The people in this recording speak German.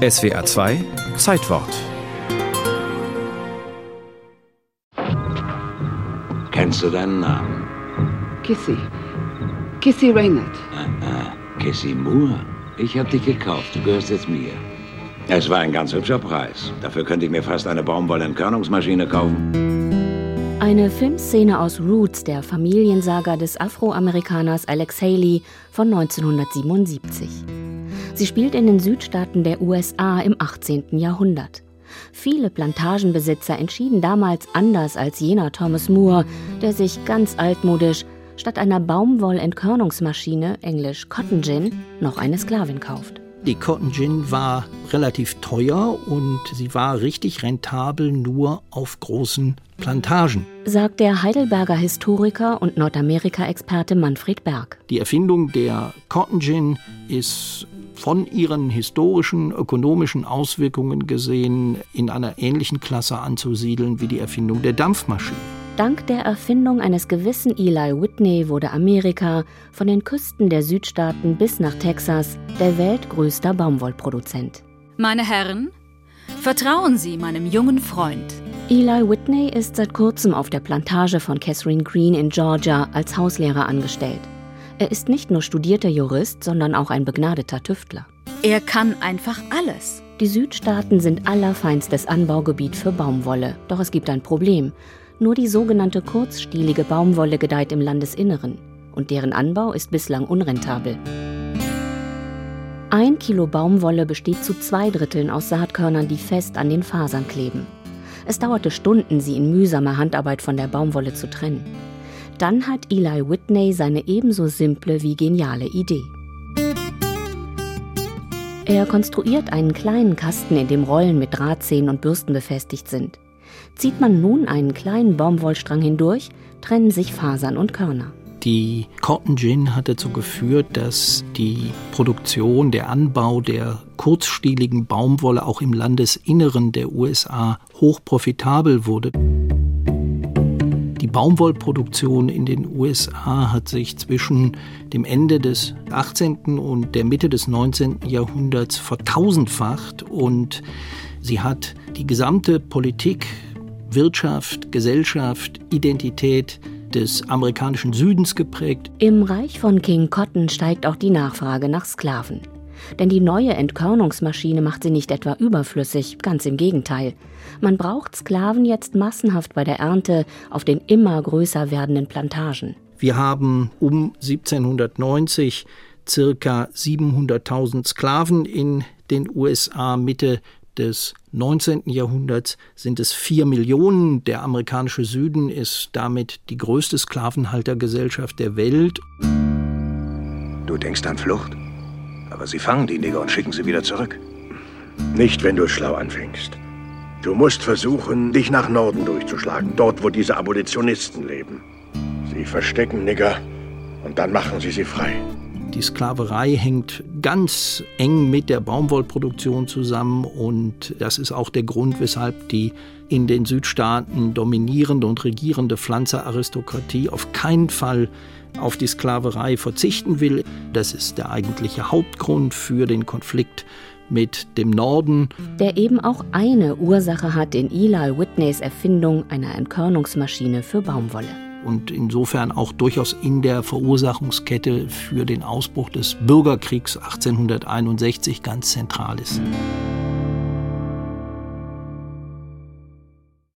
SWR 2 Zeitwort. Kennst du deinen Namen? Kissy. Kissy Reynolds. Ah, ah, Kissy Moore. Ich hab dich gekauft. Du gehörst jetzt mir. Es war ein ganz hübscher Preis. Dafür könnte ich mir fast eine Baumwollentkörnungsmaschine kaufen. Eine Filmszene aus Roots, der Familiensaga des Afroamerikaners Alex Haley von 1977. Sie spielt in den Südstaaten der USA im 18. Jahrhundert. Viele Plantagenbesitzer entschieden damals anders als jener Thomas Moore, der sich ganz altmodisch statt einer Baumwollentkörnungsmaschine, englisch Cotton Gin, noch eine Sklavin kauft. Die Cotton Gin war relativ teuer und sie war richtig rentabel nur auf großen Plantagen. Sagt der Heidelberger Historiker und Nordamerika-Experte Manfred Berg. Die Erfindung der Cotton Gin ist von ihren historischen, ökonomischen Auswirkungen gesehen in einer ähnlichen Klasse anzusiedeln wie die Erfindung der Dampfmaschine. Dank der Erfindung eines gewissen Eli Whitney wurde Amerika von den Küsten der Südstaaten bis nach Texas der weltgrößter Baumwollproduzent. Meine Herren, vertrauen Sie meinem jungen Freund. Eli Whitney ist seit kurzem auf der Plantage von Catherine Green in Georgia als Hauslehrer angestellt. Er ist nicht nur studierter Jurist, sondern auch ein begnadeter Tüftler. Er kann einfach alles. Die Südstaaten sind allerfeinstes Anbaugebiet für Baumwolle. Doch es gibt ein Problem. Nur die sogenannte kurzstielige Baumwolle gedeiht im Landesinneren und deren Anbau ist bislang unrentabel. Ein Kilo Baumwolle besteht zu zwei Dritteln aus Saatkörnern, die fest an den Fasern kleben. Es dauerte Stunden, sie in mühsamer Handarbeit von der Baumwolle zu trennen. Dann hat Eli Whitney seine ebenso simple wie geniale Idee. Er konstruiert einen kleinen Kasten, in dem Rollen mit Drahtzähnen und Bürsten befestigt sind. Zieht man nun einen kleinen Baumwollstrang hindurch, trennen sich Fasern und Körner. Die Cotton Gin hat dazu geführt, dass die Produktion, der Anbau der kurzstieligen Baumwolle auch im Landesinneren der USA hoch profitabel wurde. Die Baumwollproduktion in den USA hat sich zwischen dem Ende des 18. und der Mitte des 19. Jahrhunderts vertausendfacht und sie hat die gesamte Politik Wirtschaft, Gesellschaft, Identität des amerikanischen Südens geprägt. Im Reich von King Cotton steigt auch die Nachfrage nach Sklaven. Denn die neue Entkörnungsmaschine macht sie nicht etwa überflüssig, ganz im Gegenteil. Man braucht Sklaven jetzt massenhaft bei der Ernte auf den immer größer werdenden Plantagen. Wir haben um 1790 circa 700.000 Sklaven in den USA. Mitte des 19. Jahrhunderts sind es vier Millionen. Der amerikanische Süden ist damit die größte Sklavenhaltergesellschaft der Welt. Du denkst an Flucht? Aber sie fangen die Neger und schicken sie wieder zurück. Nicht, wenn du schlau anfängst. Du musst versuchen, dich nach Norden durchzuschlagen, dort, wo diese Abolitionisten leben. Sie verstecken Nigger und dann machen sie sie frei. Die Sklaverei hängt ganz eng mit der Baumwollproduktion zusammen und das ist auch der Grund, weshalb die in den Südstaaten dominierende und regierende Pflanzeraristokratie auf keinen Fall auf die Sklaverei verzichten will. Das ist der eigentliche Hauptgrund für den Konflikt mit dem Norden. Der eben auch eine Ursache hat in Eli Whitneys Erfindung einer Entkörnungsmaschine für Baumwolle und insofern auch durchaus in der Verursachungskette für den Ausbruch des Bürgerkriegs 1861 ganz zentral ist.